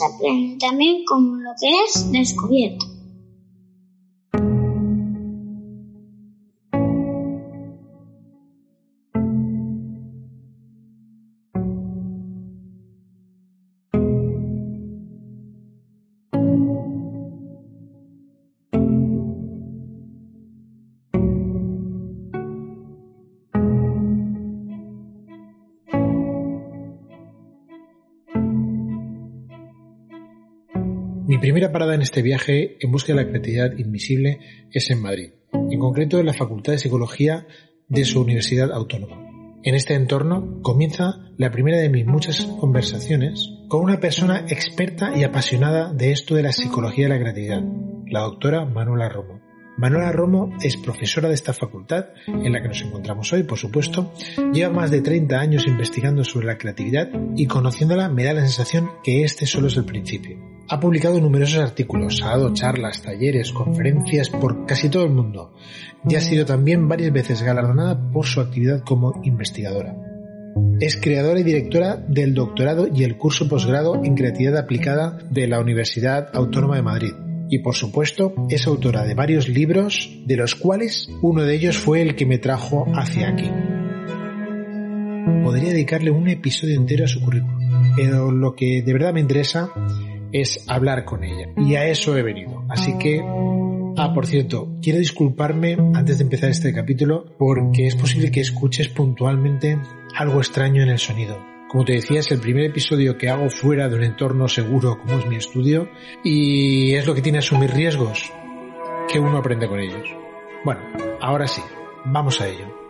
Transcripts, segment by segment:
aprenden también como lo que es descubierto. Primera parada en este viaje en busca de la creatividad invisible es en Madrid, en concreto en la Facultad de Psicología de su Universidad Autónoma. En este entorno comienza la primera de mis muchas conversaciones con una persona experta y apasionada de esto de la psicología de la creatividad, la doctora Manuela Romo. Manuela Romo es profesora de esta facultad, en la que nos encontramos hoy, por supuesto. Lleva más de 30 años investigando sobre la creatividad y conociéndola me da la sensación que este solo es el principio. Ha publicado numerosos artículos, ha dado charlas, talleres, conferencias por casi todo el mundo y ha sido también varias veces galardonada por su actividad como investigadora. Es creadora y directora del doctorado y el curso posgrado en creatividad aplicada de la Universidad Autónoma de Madrid. Y por supuesto, es autora de varios libros, de los cuales uno de ellos fue el que me trajo hacia aquí. Podría dedicarle un episodio entero a su currículum, pero lo que de verdad me interesa es hablar con ella. Y a eso he venido. Así que... Ah, por cierto, quiero disculparme antes de empezar este capítulo porque es posible que escuches puntualmente algo extraño en el sonido. Como te decía, es el primer episodio que hago fuera de un entorno seguro como es mi estudio y es lo que tiene asumir riesgos que uno aprende con ellos. Bueno, ahora sí, vamos a ello.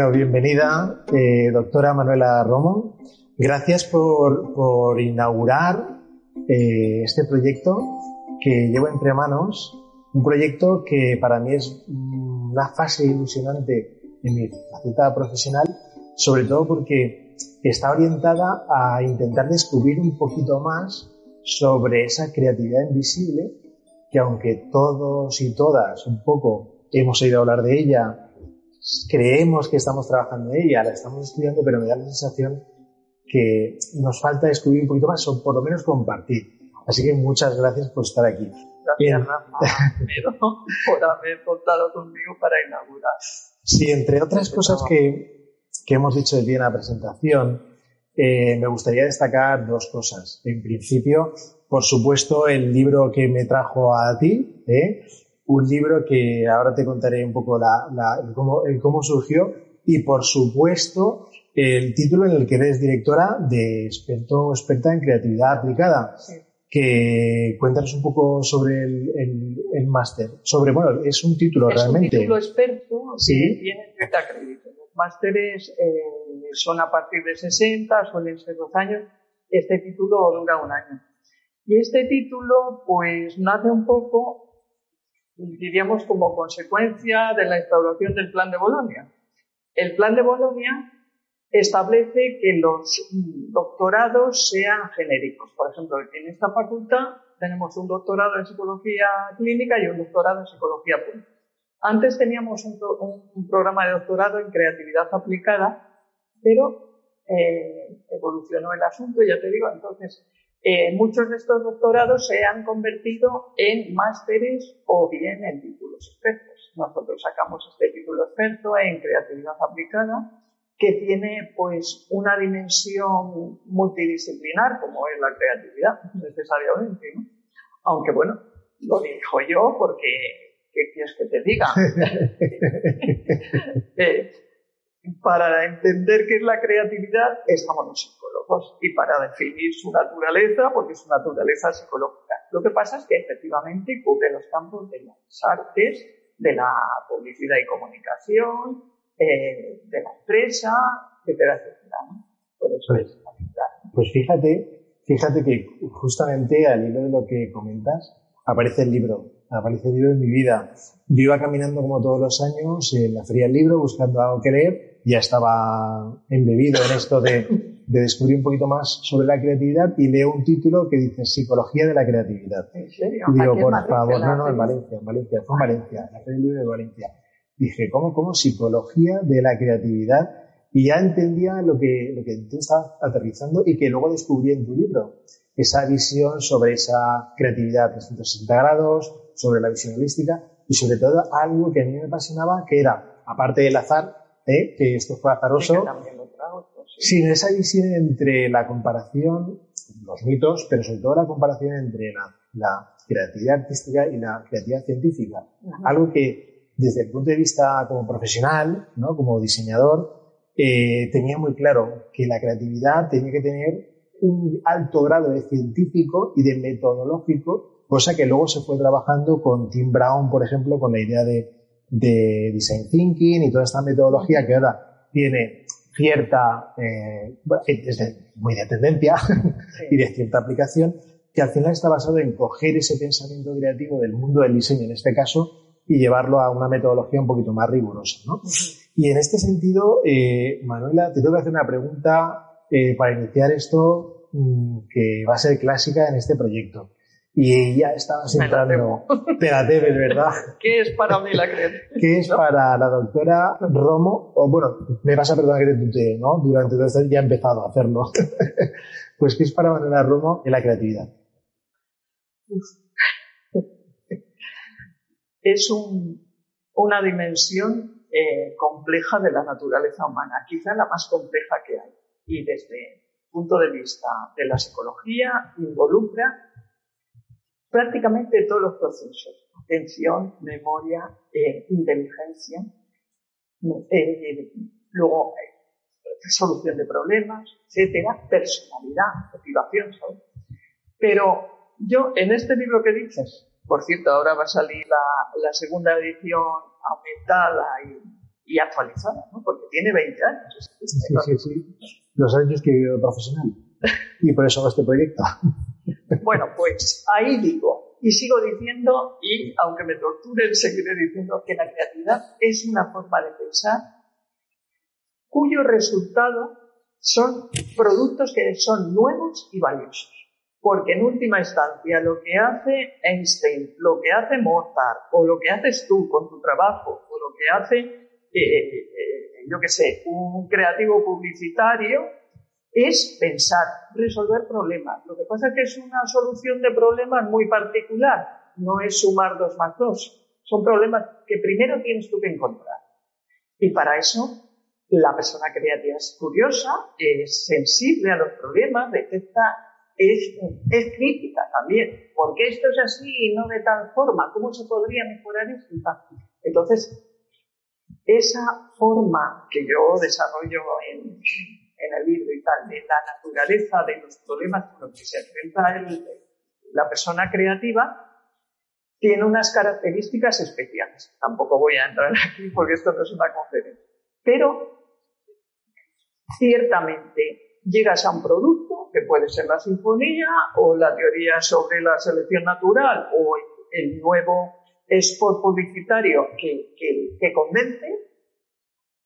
Bueno, bienvenida, eh, doctora Manuela Romo. Gracias por, inaugurar eh, este proyecto que llevo entre manos. Un proyecto que para mí es una fase ilusionante en mi faceta profesional, sobre todo porque está orientada a intentar descubrir un poquito más sobre esa creatividad invisible que aunque todos y todas un poco hemos oído hablar de ella creemos que estamos trabajando en ella, la estamos estudiando, pero me da la sensación que nos falta descubrir un poquito más o por lo menos compartir. Así que muchas gracias por estar aquí. Gracias, Rafa, por haber contado conmigo para inaugurar. Sí, entre otras cosas que, que hemos dicho de ti en la presentación, eh, me gustaría destacar dos cosas. En principio, por supuesto, el libro que me trajo a ti, ¿eh? Un libro que ahora te contaré un poco la, el, cómo, el cómo surgió y por supuesto el título en el que eres directora de experto experta en creatividad aplicada. Que cuéntanos un poco sobre el, el, máster. Sobre, bueno, es un título realmente. Es un título experto sí. tiene 30 créditos. Los másteres eh, son a partir de 60, suelen ser dos años. Este título dura un año. Y este título, pues, nace un poco diríamos como consecuencia de la instauración del Plan de Bolonia. El Plan de Bolonia establece que los doctorados sean genéricos. Por ejemplo, en esta facultad tenemos un doctorado en psicología clínica y un doctorado en psicología pública. Antes teníamos un, programa de doctorado en creatividad aplicada, pero eh, evolucionó el asunto, ya te digo, entonces eh, muchos de estos doctorados se han convertido en másteres o bien en títulos expertos. Nosotros sacamos este título experto en creatividad aplicada que tiene pues una dimensión multidisciplinar como es la creatividad necesariamente, Aunque bueno, lo dijo yo porque ¿qué quieres que te diga? Eh, para entender qué es la creatividad estamos los psicólogos y para definir su naturaleza, porque su naturaleza psicológica. Lo que pasa es que efectivamente cubre los campos de las artes, de la publicidad y comunicación, eh, de la empresa, etcétera, etcétera. Por eso pues, es Pues fíjate, fíjate que justamente al hilo de lo que comentas, aparece el libro, aparece el libro en mi vida. Yo iba caminando como todos los años en la feria del libro buscando algo que leer ya estaba embebido en esto de, de, descubrir un poquito más sobre la creatividad y leo un título que dice Psicología de la Creatividad. ¿En serio? Y digo, en por favor, en la no, no, en. Valencia, en Valencia, fue en Valencia, la feria del libro de Valencia. Dije, ¿cómo, cómo? Psicología de la creatividad. Y ya entendía lo que, lo que tú estabas aterrizando y que luego descubrí en tu libro. Esa visión sobre esa creatividad 360 grados, sobre la visión holística y sobre todo algo que a mí me apasionaba, que era, aparte del azar, ¿eh? que esto fue Sí, azaroso, que también lo trago, pues sí. sin esa visión entre la comparación, los mitos, pero sobre todo la comparación entre la, la creatividad artística y la creatividad científica. Algo que desde el punto de vista como profesional, ¿no? como diseñador, eh, tenía muy claro que la creatividad tenía que tener un alto grado de científico y de metodológico, cosa que luego se fue trabajando con Tim Brown, por ejemplo, con la idea de, de design thinking y toda esta metodología que ahora tiene cierta, eh, es de- muy de tendencia y de cierta aplicación, que al final está basado en coger ese pensamiento creativo del mundo del diseño, en este caso, y llevarlo a una metodología un poquito más rigurosa. ¿no? Y en este sentido, eh, Manuela, te tengo que hacer una pregunta eh, para iniciar esto mm, que va a ser clásica en este proyecto. Y ya estabas entrando, te la debes, ¿verdad? ¿Qué es para mí la creatividad? que es para la doctora Romo, o bueno, me vas a perdonar que te tutee, ¿no? Durante todo esto ya he empezado a hacerlo. pues que es para Manuela Romo en la creatividad. es un- una dimensión eh, compleja de la naturaleza humana, quizá la más compleja que hay. Y desde el punto de vista de la psicología, involucra prácticamente todos los procesos. Atención, memoria, eh, inteligencia, eh, luego eh, resolución de problemas, etcétera, personalidad, motivación. Pero yo, en este libro que dices, por cierto, ahora va a salir la, segunda edición aumentada y, actualizada, ¿no? Porque tiene 20 años. Sí, sí, sí. Los años que he vivido profesional. Y por eso hago este proyecto. Bueno, pues ahí digo, y sigo diciendo, y aunque me torturen, seguiré diciendo que la creatividad es una forma de pensar cuyo resultado son productos que son nuevos y valiosos. Porque en última instancia lo que hace Einstein, lo que hace Mozart, o lo que haces tú con tu trabajo, o lo que hace, eh, eh, yo qué sé, un creativo publicitario, es pensar, resolver problemas. Lo que pasa es que es una solución de problemas muy particular, no es sumar dos más dos. Son problemas que primero tienes tú que encontrar. Y para eso la persona creativa es curiosa, es sensible a los problemas, detecta, es, es crítica también. ¿Por qué esto es así y no de tal forma? ¿Cómo se podría mejorar esto? Entonces, esa forma que yo desarrollo en, en el libro y tal, de la naturaleza de los problemas con los que se enfrenta el- la persona creativa, tiene unas características especiales. Tampoco voy a entrar aquí porque esto no es una conferencia. Pero ciertamente llegas a un producto que puede ser la sinfonía o la teoría sobre la selección natural o el, nuevo spot publicitario que, que, que convence,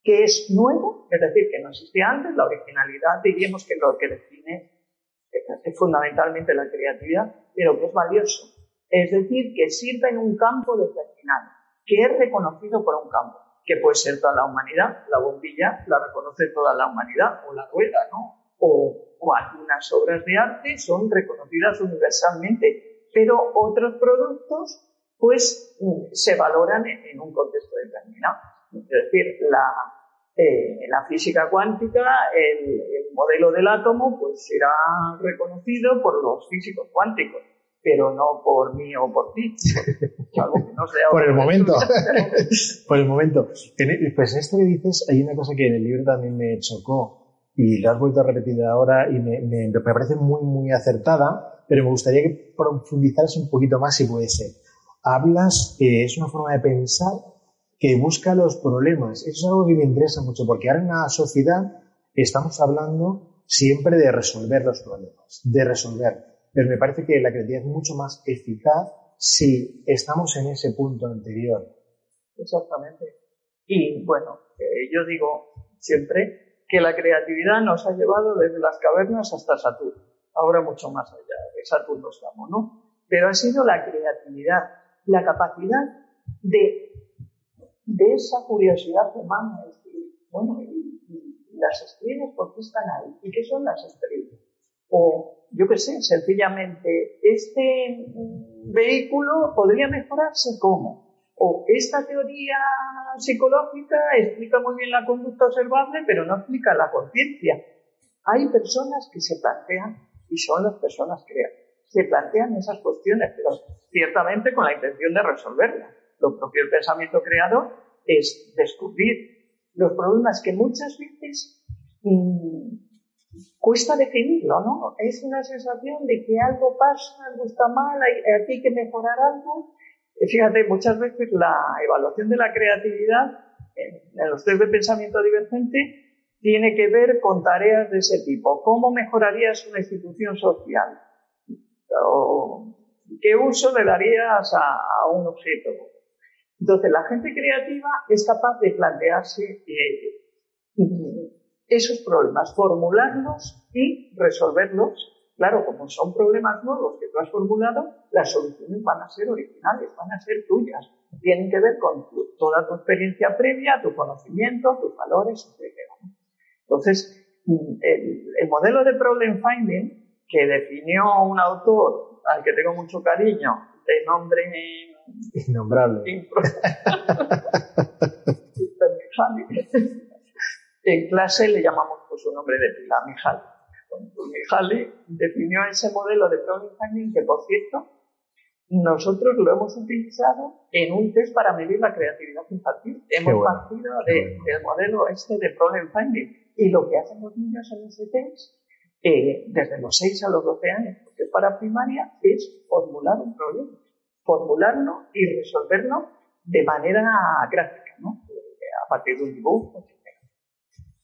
que es nuevo, es decir, que no existía antes, la originalidad diríamos que lo que define es, es fundamentalmente la creatividad, pero que es valioso. Es decir, que sirve en un campo determinado, que es reconocido por un campo, que puede ser toda la humanidad, la bombilla la reconoce toda la humanidad, o la rueda, ¿no? O, algunas obras de arte son reconocidas universalmente, pero otros productos, pues, mm, se valoran en un contexto determinado. Es decir, la, eh, la física cuántica, el, el modelo del átomo, pues será reconocido por los físicos cuánticos. pero no por mí o por ti. Algo que no sea por el momento. por el momento. Pues esto que dices, hay una cosa que en el libro también me chocó y lo has vuelto a repetir ahora y me, me, me parece muy, muy acertada, pero me gustaría que profundizaras un poquito más si puede ser. Hablas que es una forma de pensar que busca los problemas. Eso es algo que me interesa mucho porque ahora en la sociedad estamos hablando siempre de resolver los problemas, de resolver pero me parece que la creatividad es mucho más eficaz si estamos en ese punto anterior. Exactamente. Y bueno, yo digo siempre que la creatividad nos ha llevado desde las cavernas hasta Saturno, ahora mucho más allá de Saturno estamos, ¿no? Pero ha sido la creatividad, la capacidad de, de esa curiosidad humana, es decir, bueno, y, las estrellas, ¿por qué están ahí? ¿Y qué son las estrellas? O yo qué sé, sencillamente, este vehículo podría mejorarse cómo. O esta teoría psicológica explica muy bien la conducta observable, pero no explica la conciencia. Hay personas que se plantean, y son las personas que se plantean esas cuestiones, pero ciertamente con la intención de resolverlas. Lo propio pensamiento creado es descubrir los problemas que muchas veces mm, cuesta definirlo, ¿no? Es una sensación de que algo pasa, algo está mal, hay, aquí hay que mejorar algo. Fíjate, muchas veces la evaluación de la creatividad en los test de pensamiento divergente tiene que ver con tareas de ese tipo. ¿Cómo mejorarías una institución social? ¿O ¿Qué uso le darías a, un objeto? Entonces, la gente creativa es capaz de plantearse eh, esos problemas, formularlos y resolverlos. Claro, como son problemas nuevos que tú has formulado, las soluciones van a ser originales, van a ser tuyas. Tienen que ver con toda tu experiencia previa, tu conocimiento, tus valores, etc. Entonces, el, el modelo de problem finding que definió un autor al que tengo mucho cariño, de nombre innombrable. En clase le llamamos por su nombre de pila, Mihaly. Pues Mihaly definió ese modelo de problem finding que, por cierto, nosotros lo hemos utilizado en un test para medir la creatividad infantil. Hemos partido del modelo este de problem finding. Y lo que hacen los niños en ese test, eh, desde los 6 a los 12 años, porque es para primaria, es formular un problema. Formularlo y resolverlo de manera gráfica, ¿no? A partir de un dibujo,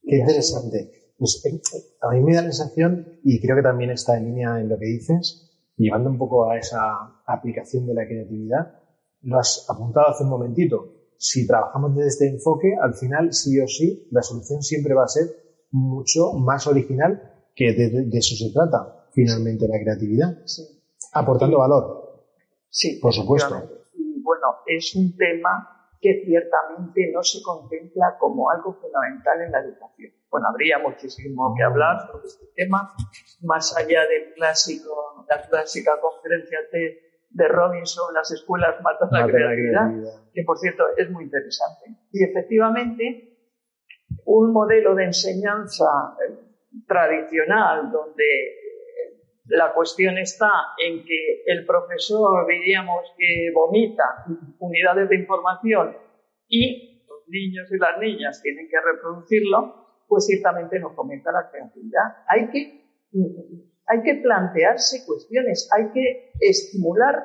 Qué interesante. Pues, eh, a mí me da la sensación, y creo que también está en línea en lo que dices, llevando un poco a esa aplicación de la creatividad, lo has apuntado hace un momentito. Si trabajamos desde este enfoque, al final, sí o sí, la solución siempre va a ser mucho más original, que de, eso se trata, finalmente, la creatividad. Sí. Aportando valor. Sí. Por supuesto. Y bueno, es un tema que ciertamente no se contempla como algo fundamental en la educación. Bueno, habría muchísimo que hablar sobre este tema, más allá del clásico, la clásica conferencia de, de Robinson, las escuelas matan la, creatividad, que por cierto es muy interesante. Y efectivamente, un modelo de enseñanza eh, tradicional donde la cuestión está en que el profesor, diríamos, que vomita unidades de información y los niños y las niñas tienen que reproducirlo, pues ciertamente no fomenta la creatividad. Hay que, hay que plantearse cuestiones, hay que estimular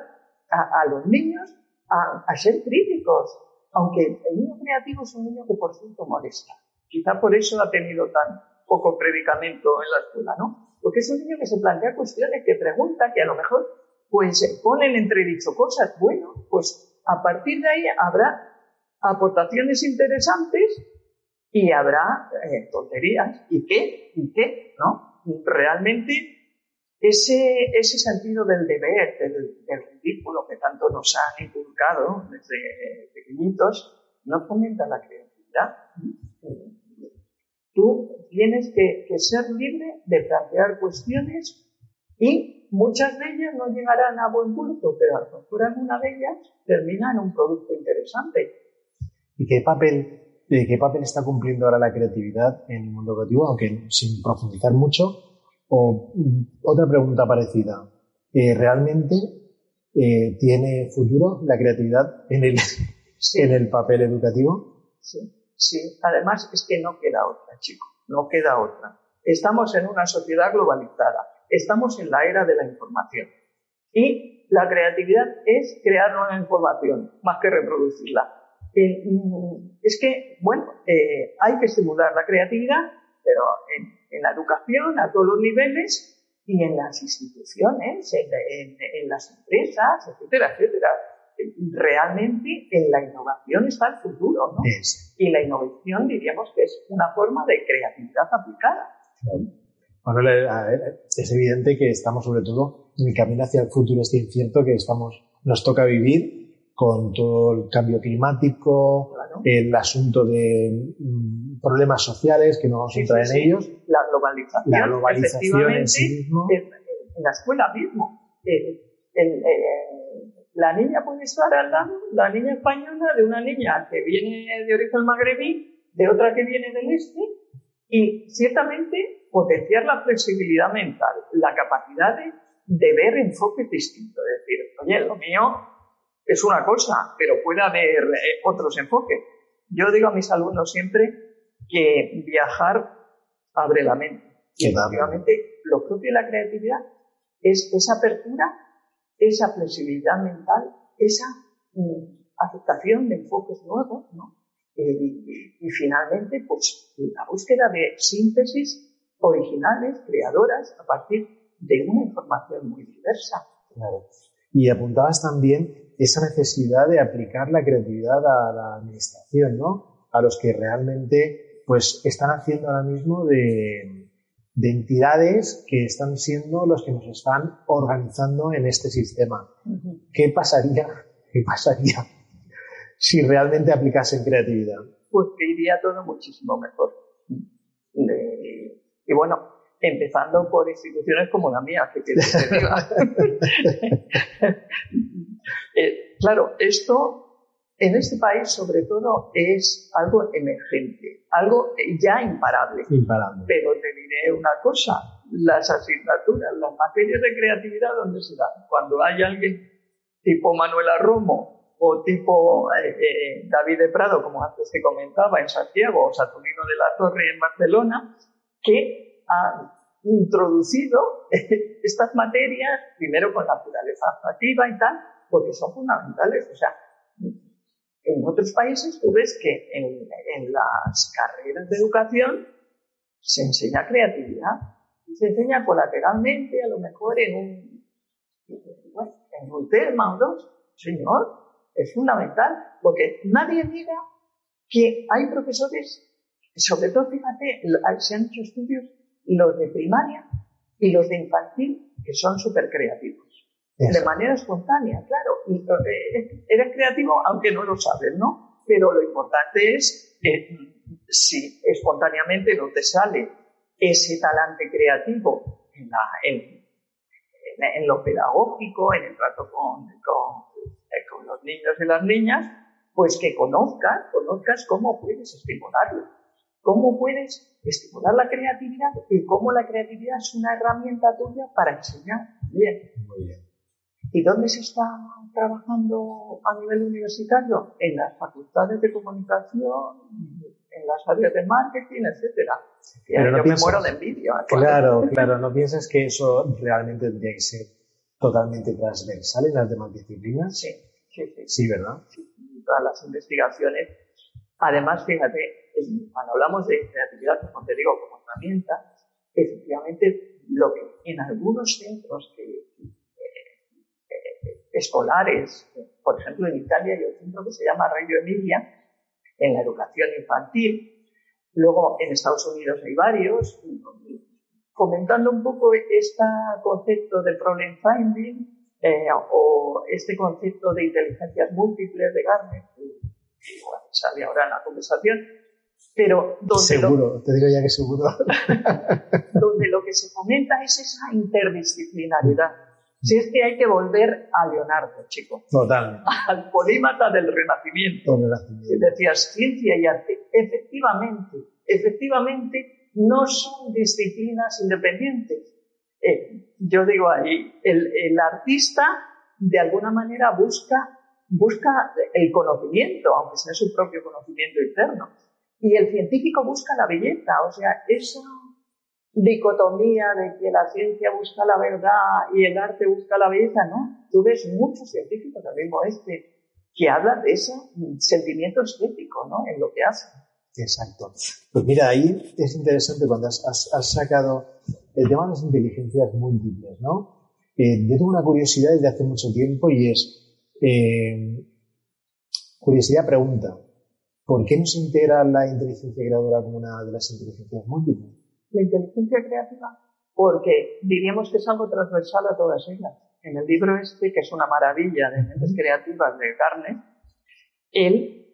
a, los niños a, a, ser críticos, aunque el niño creativo es un niño que por cierto molesta. Quizá por eso ha tenido tan poco predicamento en la escuela, ¿no? Porque es un niño que se plantea cuestiones, que pregunta, que a lo mejor pues ponen entredicho cosas. Bueno, pues a partir de ahí habrá aportaciones interesantes y habrá eh, tonterías. ¿Y qué? ¿Y qué? ¿No? Realmente ese, ese sentido del deber, del, del ridículo que tanto nos han inculcado desde pequeñitos, no fomenta la creatividad. Tú tienes que, ser libre de plantear cuestiones y muchas de ellas no llegarán a buen punto, pero a lo mejor alguna de ellas termina en un producto interesante. ¿Y qué papel, eh, qué papel está cumpliendo ahora la creatividad en el mundo educativo, aunque sin profundizar mucho? O mm, otra pregunta parecida. Eh, ¿Realmente eh, ¿tiene futuro la creatividad en el, en el papel educativo? Sí, sí. Además es que no queda otra, chico, no queda otra. Estamos en una sociedad globalizada, estamos en la era de la información. Y la creatividad es crear nueva información, más que reproducirla. Mm, es que, bueno, eh, hay que estimular la creatividad, pero en, la educación, a todos los niveles, y en las instituciones, en, las empresas, etcétera, etcétera. Realmente en la innovación está el futuro, ¿no? Y la innovación diríamos que es una forma de creatividad aplicada. Bueno, es evidente que estamos sobre todo en el camino hacia el futuro este incierto que estamos, nos toca vivir con todo el cambio climático, el asunto de mm, problemas sociales, que no vamos a entrar en ellos. La globalización. La globalización en sí mismo. En, la escuela mismo. Eh, eh, la niña puede estar al lado, la niña española, de una niña que viene de origen magrebí, de otra que viene del este, y ciertamente potenciar la flexibilidad mental, la capacidad de, de ver enfoques distintos. Es decir, oye, lo mío es una cosa, pero puede haber eh, otros enfoques. Yo digo a mis alumnos siempre que viajar abre la mente. Y efectivamente, lo propio de la creatividad es esa apertura, esa flexibilidad mental, esa mm, aceptación de enfoques nuevos, ¿no? Eh, y, finalmente, pues la búsqueda de síntesis originales, creadoras, a partir de una información muy diversa. Claro. Y apuntabas también esa necesidad de aplicar la creatividad a la administración, ¿no? A los que realmente, pues, están haciendo ahora mismo de, de entidades que están siendo los que nos están organizando en este sistema. ¿Qué pasaría? ¿Qué pasaría si realmente aplicasen creatividad? Pues que iría todo muchísimo mejor. y bueno, empezando por instituciones como la mía, que quiere Eh, claro, esto en este país sobre todo es algo emergente, algo ya imparable. Imparable. Pero te diré una cosa, las asignaturas, las materias de creatividad, ¿dónde se dan? Cuando hay alguien tipo Manuela Romo o tipo eh, eh, David de Prado, como antes te comentaba, en Santiago, o Saturnino de la Torre en Barcelona, que han introducido estas materias, primero con naturaleza activa y tal, porque son fundamentales. O sea, en otros países tú ves que en, las carreras de educación se enseña creatividad y se enseña colateralmente, a lo mejor en un, en un tema o dos. Señor, es fundamental, porque nadie diga que hay profesores, sobre todo, fíjate, se han hecho estudios los de primaria y los de infantil, que son súper creativos de manera espontánea, claro. Eh, eres creativo aunque no lo sabes, ¿no? Pero lo importante es que si espontáneamente no te sale ese talante creativo en, la, en, lo pedagógico, en el trato con, eh, con, los niños y las niñas, pues que conozcas, conozcas cómo puedes estimularlo, cómo puedes estimular la creatividad y cómo la creatividad es una herramienta tuya para enseñar bien. Muy bien. ¿Y dónde se está trabajando a nivel universitario? En las facultades de comunicación, en las áreas de marketing, etcétera. Pero no yo me muero de envidia. Claro, claro, ¿no piensas que eso realmente tendría que ser totalmente transversal en las demás disciplinas? Sí, sí, sí. Sí, ¿verdad? Sí, todas las investigaciones. Además, fíjate, cuando hablamos de creatividad, como te digo, como herramienta, efectivamente, lo que en algunos centros que escolares. Por ejemplo, en Italia hay un centro que se llama Reggio Emilia, en la educación infantil. Luego, en Estados Unidos hay varios. Comentando un poco este concepto de problem finding eh, o este concepto de inteligencias múltiples de Garner, que sale ahora en la conversación, pero donde seguro, te digo ya que seguro. donde lo que se fomenta es esa interdisciplinaridad si es que hay que volver a Leonardo, chico. Total. Al polímata del Renacimiento. Decías ciencia y arte. Efectivamente, efectivamente, no son disciplinas independientes. Eh, yo digo ahí, el, artista de alguna manera busca, busca el conocimiento, aunque sea su propio conocimiento interno. Y el científico busca la belleza, o sea, esa dicotomía de que la ciencia busca la verdad y el arte busca la belleza, ¿no? Tú ves muchos científicos, el mismo este, que hablan de ese sentimiento estético, ¿no? En lo que hacen. Exacto. Pues mira, ahí es interesante cuando has, sacado el tema de las inteligencias múltiples, ¿no? Eh, yo tengo una curiosidad desde hace mucho tiempo y es, eh, curiosidad pregunta, ¿por qué no se integra la inteligencia creadora como una de las inteligencias múltiples? La inteligencia creativa, porque diríamos que es algo transversal a todas ellas. En el libro este, que es una maravilla de mentes creativas de Carne, él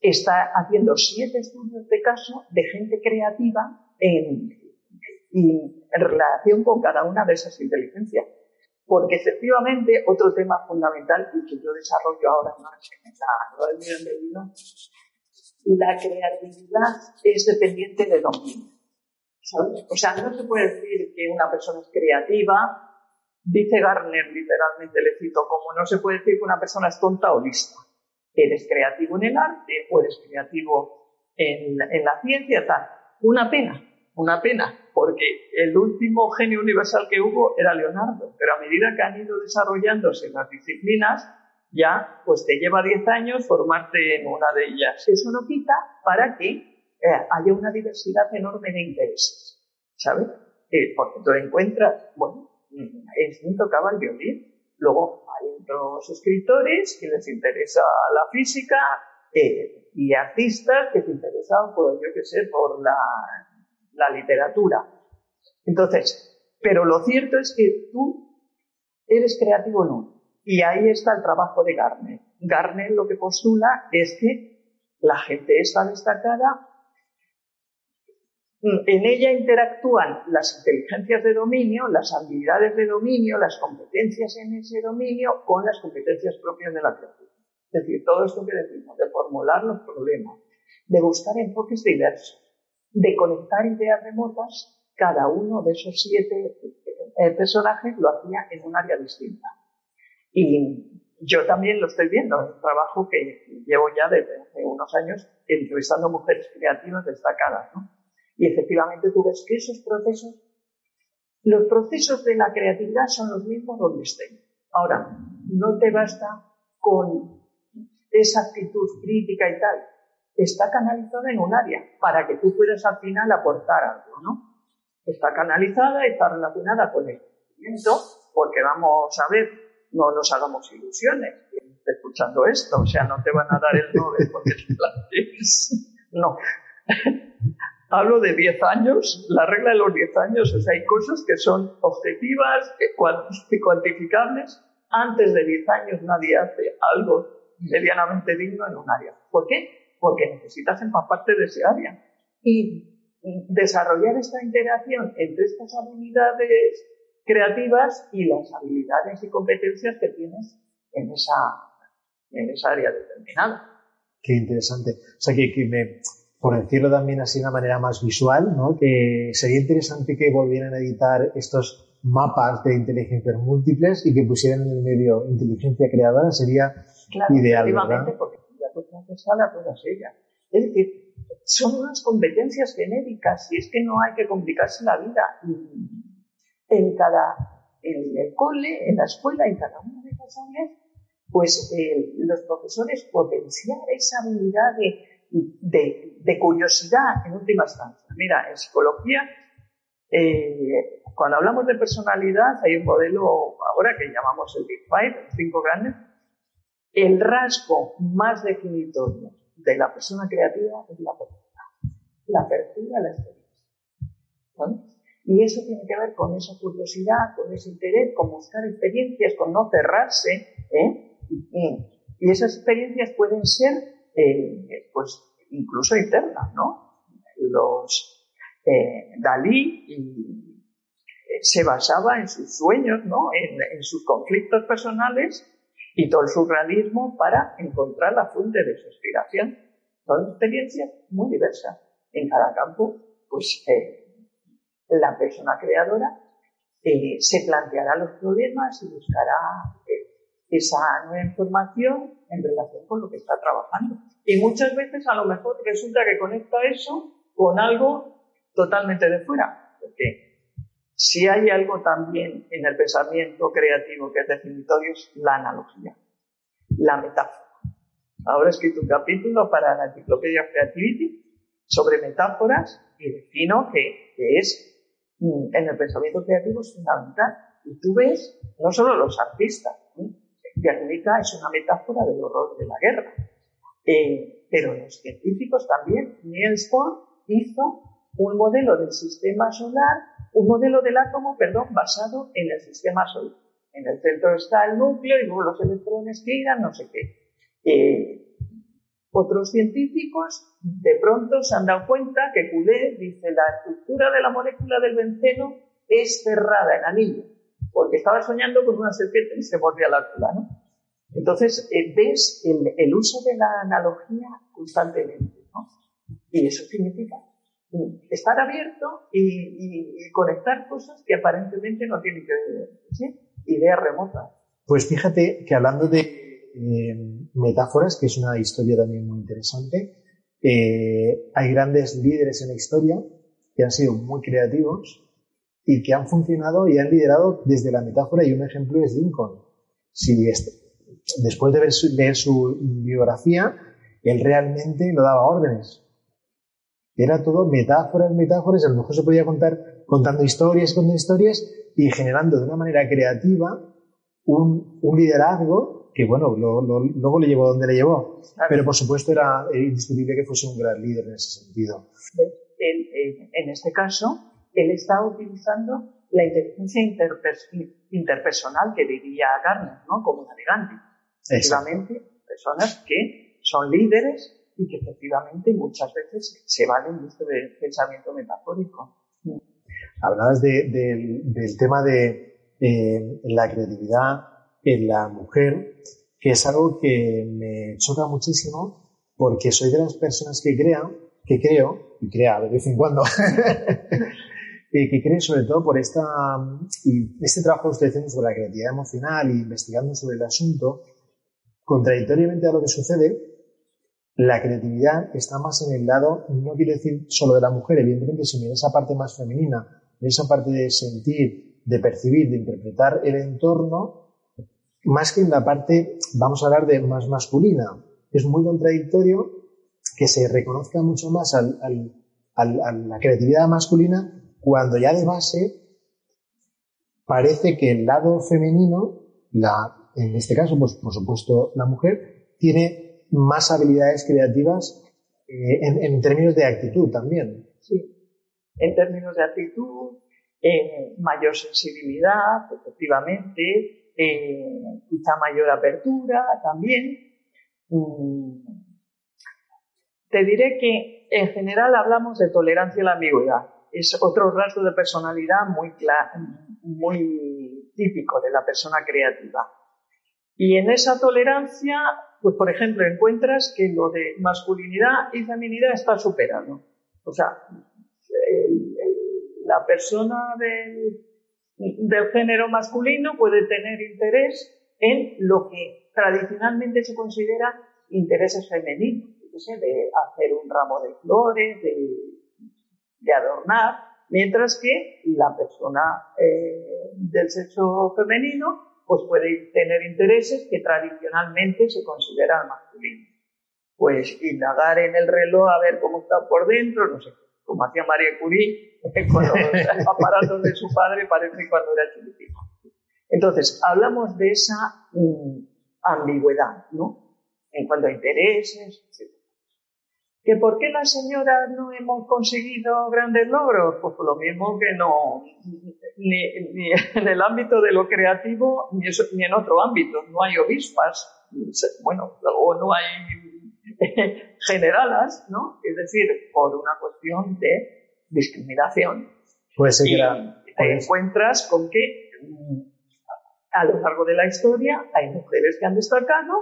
está haciendo siete estudios de caso de gente creativa en, en relación con cada una de esas inteligencias. Porque efectivamente, otro tema fundamental y que yo desarrollo ahora más en la nueva la creatividad es dependiente de dominio. O sea, no se puede decir que una persona es creativa, dice Garner literalmente, le cito, como no se puede decir que una persona es tonta o lista. Eres creativo en el arte o eres creativo en, en la ciencia, tal. Una pena, una pena, porque el último genio universal que hubo era Leonardo, pero a medida que han ido desarrollándose las disciplinas, ya pues te lleva 10 años formarte en una de ellas. Eso no quita para que eh, haya una diversidad enorme de intereses, ¿sabes? Eh, porque tú encuentras, bueno, en fin tocaba el violín, luego hay otros escritores que les interesa la física eh, y artistas que se interesan, por, yo qué sé, por la, la literatura. Entonces, pero lo cierto es que tú eres creativo en uno. Y ahí está el trabajo de Garner. Garner lo que postula es que la gente está destacada en ella interactúan las inteligencias de dominio, las habilidades de dominio, las competencias en ese dominio con las competencias propias de la creación. Es decir, todo esto que decimos, de formular los problemas, de buscar enfoques diversos, de conectar ideas remotas, cada uno de esos siete eh, personajes lo hacía en un área distinta. Y yo también lo estoy viendo, es un trabajo que llevo ya desde hace unos años entrevistando mujeres creativas destacadas, ¿no? Y efectivamente tú ves que esos procesos, los procesos de la creatividad son los mismos donde estén. Ahora, no te basta con esa actitud crítica y tal. Está canalizada en un área para que tú puedas al final aportar algo, ¿no? Está canalizada, está relacionada con el conocimiento, porque vamos a ver, no nos hagamos ilusiones escuchando esto, o sea, no te van a dar el Nobel porque No. Hablo de 10 años, la regla de los 10 años, sea, hay cosas que son objetivas, cuantificables. Antes de 10 años nadie hace algo medianamente digno en un área. ¿Por qué? Porque necesitas empaparte de ese área. Y desarrollar esta interacción entre estas habilidades creativas y las habilidades y competencias que tienes en esa, en esa área determinada. Qué interesante. O sea, que, que me, por decirlo también así de una manera más visual, ¿no? que sería interesante que volvieran a editar estos mapas de inteligencias múltiples y que pusieran en el medio inteligencia creadora, sería ideal, ¿verdad? porque transversal a todas ellas. Es decir, son unas competencias genéricas y es que no hay que complicarse la vida. En cada, en el cole, en la escuela, en cada una de esas áreas, pues eh, los profesores potenciar esa habilidad de de, curiosidad en última instancia. Mira, en psicología, eh, cuando hablamos de personalidad, hay un modelo ahora que llamamos el Big Five, cinco grandes. El rasgo más definitorio de la persona creativa es la apertura. La apertura a la experiencia. Y eso tiene que ver con esa curiosidad, con ese interés, con buscar experiencias, con no cerrarse. ¿eh? Y esas experiencias pueden ser eh, pues incluso internas, ¿no? Los eh, Dalí eh, se basaba en sus sueños, ¿no? En, sus conflictos personales y todo el surrealismo para encontrar la fuente de su inspiración. Son experiencias muy diversas. En cada campo, pues la persona creadora se planteará los problemas y buscará esa nueva información en relación con lo que está trabajando. Y muchas veces a lo mejor resulta que conecta eso con algo totalmente de fuera. Porque si hay algo también en el pensamiento creativo que es definitorio es la analogía, la metáfora. Ahora he escrito un capítulo para la enciclopedia Creativity sobre metáforas y defino que, es mm, en el pensamiento creativo es fundamental. Y tú ves, no solo los artistas, Es una metáfora del horror de la guerra. Eh, pero los científicos también, Niels Bohr hizo un modelo del sistema solar, un modelo del átomo, perdón, basado en el sistema solar. En el centro está el núcleo y luego los electrones giran, no sé qué. Eh, otros científicos de pronto se han dado cuenta que Coulet dice la estructura de la molécula del benceno es cerrada en anillo porque estaba soñando con una serpiente y se mordía la cola, ¿no? Entonces, eh, ves el, uso de la analogía constantemente, ¿no? Y eso significa estar abierto y, conectar cosas que aparentemente no tienen que ver. Ideas remotas. Pues fíjate que hablando de eh, metáforas, que es una historia también muy interesante, eh, hay grandes líderes en la historia que han sido muy creativos y que han funcionado y han liderado desde la metáfora y un ejemplo es Lincoln. Si después de ver su, leer su biografía, él realmente lo daba órdenes. Era todo metáforas, metáforas, a lo mejor se podía contar contando historias, contando historias y generando de una manera creativa un, un liderazgo que, bueno, luego le llevó donde le llevó. Pero, por supuesto, era indiscutible que fuese un gran líder en ese sentido. en este caso, él está utilizando la inteligencia interpersonal que diría Garner, ¿no? Como navegante. Efectivamente, personas que son líderes y que efectivamente muchas veces se valen de este pensamiento metafórico. Hablabas del tema de eh, la creatividad en la mujer, que es algo que me choca muchísimo porque soy de las personas que crean, que creo, y crea de vez en cuando, que creen sobre todo por esta, y este trabajo que estoy haciendo sobre la creatividad emocional y investigando sobre el asunto, contradictoriamente a lo que sucede, la creatividad está más en el lado, no quiero decir solo de la mujer, evidentemente, sino en esa parte más femenina, en esa parte de sentir, de percibir, de interpretar el entorno, más que en la parte, vamos a hablar de más masculina. Es muy contradictorio que se reconozca mucho más al, a la creatividad masculina cuando ya de base parece que el lado femenino, en este caso, pues por supuesto la mujer, tiene más habilidades creativas eh, en, términos de actitud también. Sí, en términos de actitud, eh, mayor sensibilidad, efectivamente, eh, quizá mayor apertura también. Mm, te diré que en general hablamos de tolerancia a la ambigüedad es otro rasgo de personalidad muy, muy típico de la persona creativa. Y en esa tolerancia, pues por ejemplo, encuentras que lo de masculinidad y feminidad está superado. O sea, la persona del, del género masculino puede tener interés en lo que tradicionalmente se considera intereses femeninos, de hacer un ramo de flores, de de adornar, mientras que la persona eh, del sexo femenino pues puede tener intereses que tradicionalmente se consideran masculinos. Pues indagar en el reloj a ver cómo está por dentro, no sé, como hacía María Curie con los aparatos de su padre, parece cuando era chiquitito. Entonces, hablamos de esa mm, ambigüedad, ¿no? En cuanto a intereses, etc. ¿Que por qué las señoras no hemos conseguido grandes logros? Pues lo mismo que no, ni, en el ámbito de lo creativo, ni, ni, en otro ámbito. No hay obispas, bueno, o no hay generalas, ¿no? Es decir, por una cuestión de discriminación. Pues y te encuentras con que a lo largo de la historia hay mujeres que han destacado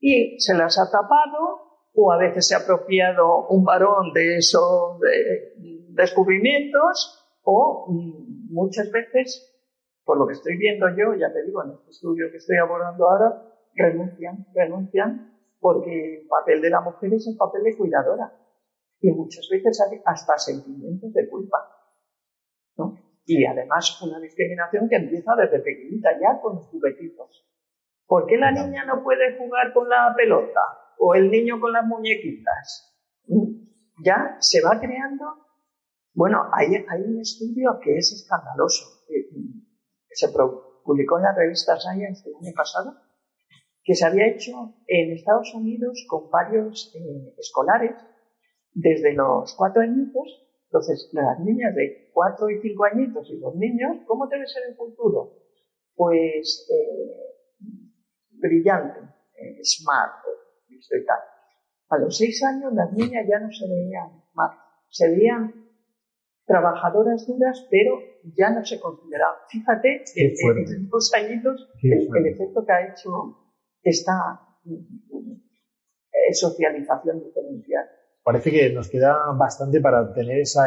y se las ha tapado o a veces se ha apropiado un varón de esos descubrimientos o mm, muchas veces por lo que estoy viendo yo, ya te digo, en este estudio que estoy abordando ahora, renuncian, renuncian, porque el papel de la mujer es el papel de cuidadora. Y muchas veces hay hasta sentimientos de culpa. ¿no? Y además una discriminación que empieza desde pequeñita ya con los juguetitos. ¿Por qué la niña no puede jugar con la pelota? O el niño con las muñequitas. Ya se va creando. Bueno, hay, un estudio que es escandaloso. Que se publicó en la revista Science el año pasado, que se había hecho en Estados Unidos con varios eh, escolares desde los cuatro añitos. Entonces, las niñas de cuatro y cinco añitos y los niños, ¿cómo debe ser el futuro? Pues eh, brillante, eh, smart, y tal. A los seis años las niñas ya no se veían mal, se veían trabajadoras duras, pero ya no se consideraban. Fíjate, en, dos añitos, el, efecto que ha hecho esta eh, socialización diferencial. Parece que nos queda bastante para obtener esa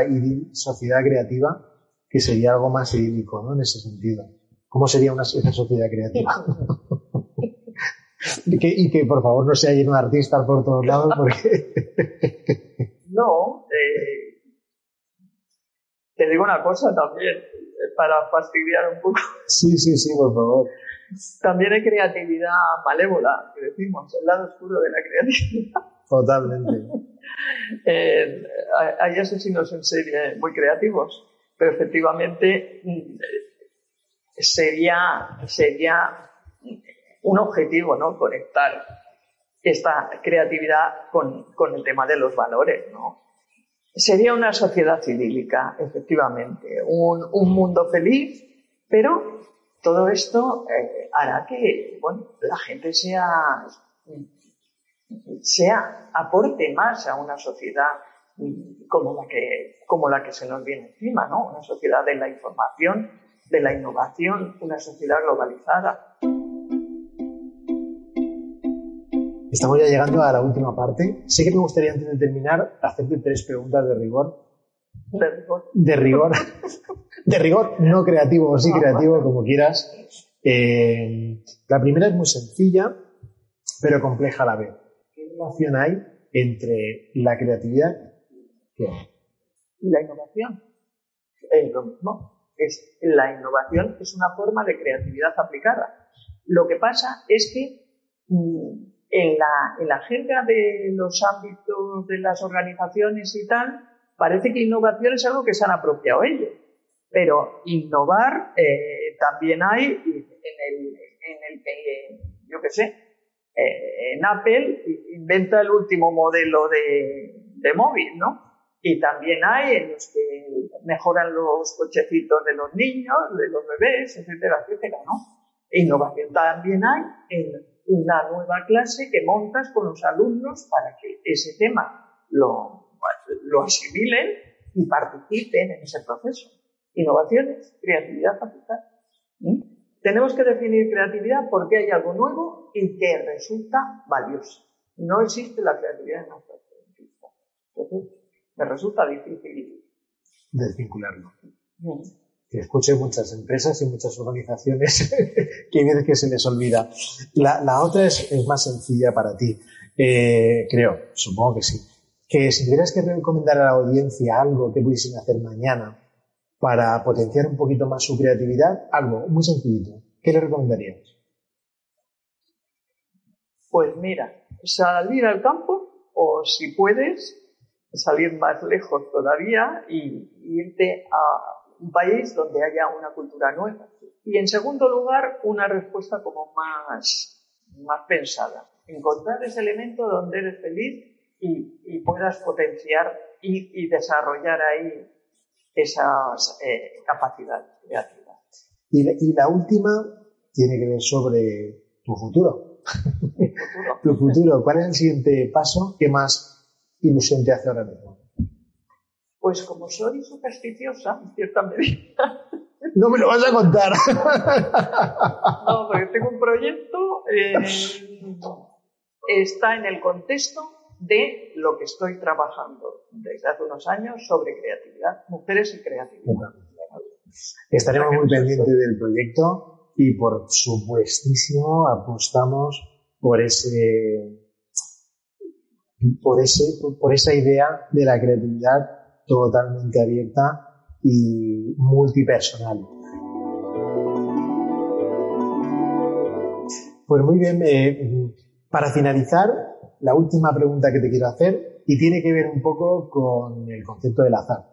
sociedad creativa que sería algo más idílico, ¿no? En ese sentido. ¿Cómo sería una, esa sociedad creativa? Y, que, y, que, por favor no sea lleno de artistas por todos lados porque... no, eh, te digo una cosa también, eh, para fastidiar un poco. Sí, sí, sí, por favor. También hay creatividad malévola, que decimos, el lado oscuro de la creatividad. Totalmente. eh, hay asesinos en serie muy creativos, pero efectivamente mm, sería, sería un objetivo, ¿no? Conectar esta creatividad con, con el tema de los valores, ¿no? Sería una sociedad idílica, efectivamente, un, un mundo feliz, pero todo esto eh, hará que bueno, la gente sea sea, aporte más a una sociedad como la que, como la que se nos viene encima, ¿no? Una sociedad de la información, de la innovación, una sociedad globalizada. Estamos ya llegando a la última parte. Sé que me gustaría antes de terminar hacerte tres preguntas de rigor. De rigor. De rigor. de rigor, no creativo o sí creativo, como quieras. Eh, la primera es muy sencilla, pero compleja a la vez relación hay entre la creatividad y la innovación? Es lo mismo. Es, la innovación es una forma de creatividad aplicada. Lo que pasa es que mm, en la, en la jerga de los ámbitos de las organizaciones y tal, parece que innovación es algo que se han apropiado ellos. Pero innovar eh, también hay en el, en el, eh, yo qué sé, eh, en Apple inventa el último modelo de, móvil, ¿no? Y también hay en los que mejoran los cochecitos de los niños, de los bebés, etcétera, etcétera, ¿no? Innovación también hay en una nueva clase que montas con los alumnos para que ese tema lo, lo asimilen y participen en ese proceso. Innovaciones, creatividad aplicada. Tenemos que definir creatividad porque hay algo nuevo y que resulta valioso. No existe la creatividad en nuestra Entonces, me resulta difícil desvincularlo. Que escuche muchas empresas y muchas organizaciones que hay que se les olvida. La, otra es, más sencilla para ti. Eh, creo, supongo que sí. Que si tuvieras que recomendar a la audiencia algo que pudiesen hacer mañana para potenciar un poquito más su creatividad, algo muy sencillito. ¿Qué le recomendarías? Pues mira, salir al campo o si puedes, salir más lejos todavía y irte a un país donde haya una cultura nueva. Y en segundo lugar, una respuesta como más, más pensada. Encontrar ese elemento donde eres feliz y, puedas potenciar y desarrollar ahí esas eh, capacidades creativas. Y la, última tiene que ver sobre tu futuro. futuro. tu futuro. ¿Cuál es el siguiente paso? ¿Qué más ilusión te hace ahora mismo? Pues como soy supersticiosa, en cierta medida. No me lo vas a contar. no, porque tengo un proyecto, eh, está en el contexto de lo que estoy trabajando desde hace unos años sobre creatividad, mujeres y creatividad. Estaremos muy pendientes del proyecto y por supuestísimo apostamos por ese por ese por esa idea de la creatividad totalmente abierta y multipersonal. Pues muy bien, eh, para finalizar, la última pregunta que te quiero hacer y tiene que ver un poco con el concepto del azar.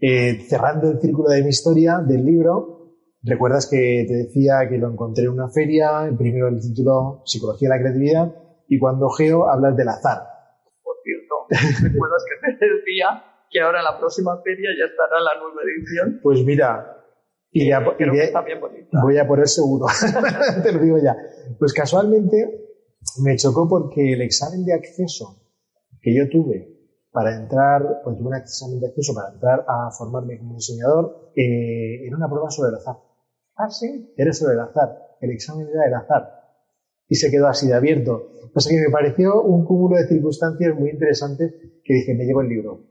Eh, cerrando el círculo de mi historia del libro, recuerdas que te decía que lo encontré en una feria, primero el título Psicología de la Creatividad, y cuando Geo hablas del azar. Por recuerdas que te decía que ahora en la próxima feria ya estará la nueva edición. Pues mira, y voy a poner seguro, te lo digo ya. Pues casualmente me chocó porque el examen de acceso que yo tuve para entrar, pues tuve un examen de acceso para entrar a formarme como diseñador, eh, era una prueba sobre el azar. Ah, sí. Era sobre el azar. El examen era del azar. Y se quedó así de abierto. O sea que me pareció un cúmulo de circunstancias muy interesantes que dije, me llevo el libro.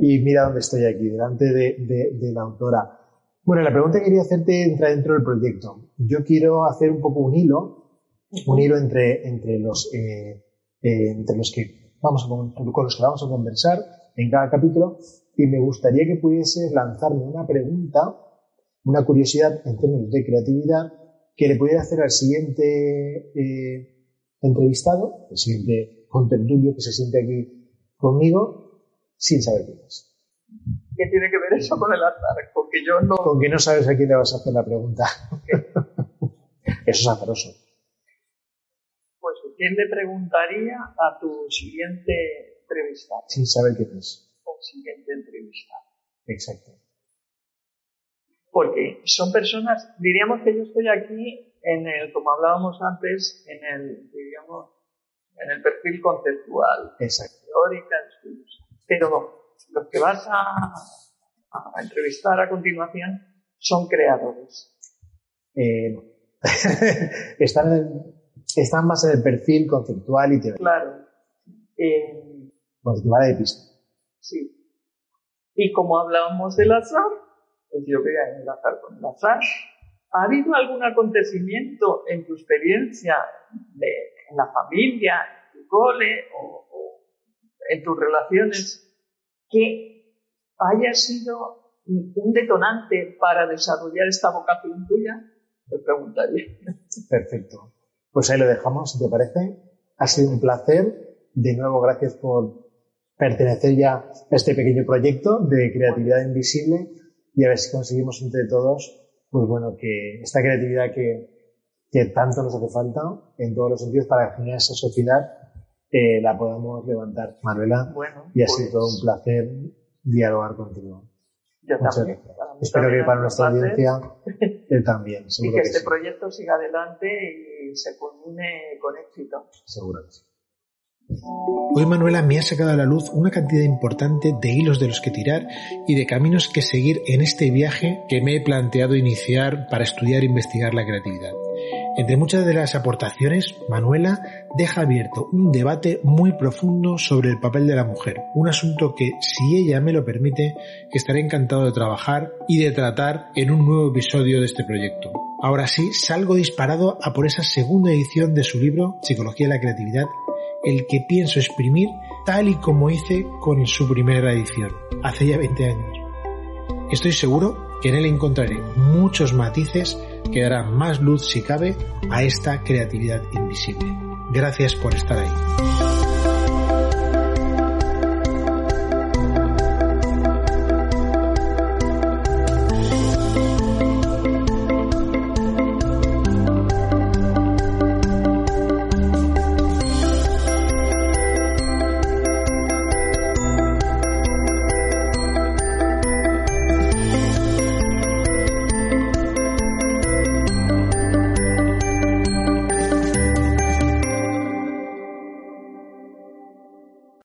Y mira dónde estoy aquí, delante de, de la autora. Bueno, la pregunta que quería hacerte entra dentro del proyecto. Yo quiero hacer un poco un hilo, un hilo entre, entre los, eh, eh, entre los que vamos a, con los que vamos a conversar en cada capítulo y me gustaría que pudieses lanzarme una pregunta, una curiosidad en términos de creatividad que le pudiera hacer al siguiente eh, entrevistado, el siguiente contertulio que se siente aquí conmigo, sin saber quién es. ¿Qué tiene que ver eso con el azar? Con que yo no... Con que no sabes a quién le vas a hacer la pregunta. eso es azaroso. Pues, ¿quién le preguntaría a tu siguiente entrevistado? Sin saber quién es. O siguiente entrevistado. Exacto. Porque son personas, diríamos que yo estoy aquí en el, como hablábamos antes, en el, diríamos, en el perfil conceptual. Exacto. Teórica, Pero los que vas a, entrevistar a continuación son creadores. Eh, están, están más en el perfil conceptual y teórico. Claro. Eh, de pista. Sí. Y como hablábamos del azar, yo voy a enlazar con el azar. ¿Ha habido algún acontecimiento en tu experiencia de, en la familia, en tu cole o en tus relaciones que haya sido un detonante para desarrollar esta vocación tuya? Te preguntaría. Perfecto. Pues ahí lo dejamos, si te parece. Ha sido un placer. De nuevo, gracias por pertenecer ya a este pequeño proyecto de creatividad invisible y a ver si conseguimos entre todos, pues bueno, que esta creatividad que, que tanto nos hace falta en todos los sentidos para generar esa sociedad eh, la podamos levantar. Manuela, bueno, y ha sido todo un placer dialogar contigo. Yo también. Espero que para nuestra audiencia él también. y que, este proyecto siga adelante y se culmine con éxito. Seguro que sí. Hoy Manuela me ha sacado a la luz una cantidad importante de hilos de los que tirar y de caminos que seguir en este viaje que me he planteado iniciar para estudiar e investigar la creatividad. Entre muchas de las aportaciones, Manuela deja abierto un debate muy profundo sobre el papel de la mujer, un asunto que, si ella me lo permite, estaré encantado de trabajar y de tratar en un nuevo episodio de este proyecto. Ahora sí, salgo disparado a por esa segunda edición de su libro, Psicología de la Creatividad, el que pienso exprimir tal y como hice con su primera edición, hace ya 20 años. Estoy seguro que en él encontraré muchos matices que darán más luz si cabe a esta creatividad invisible. Gracias por estar ahí.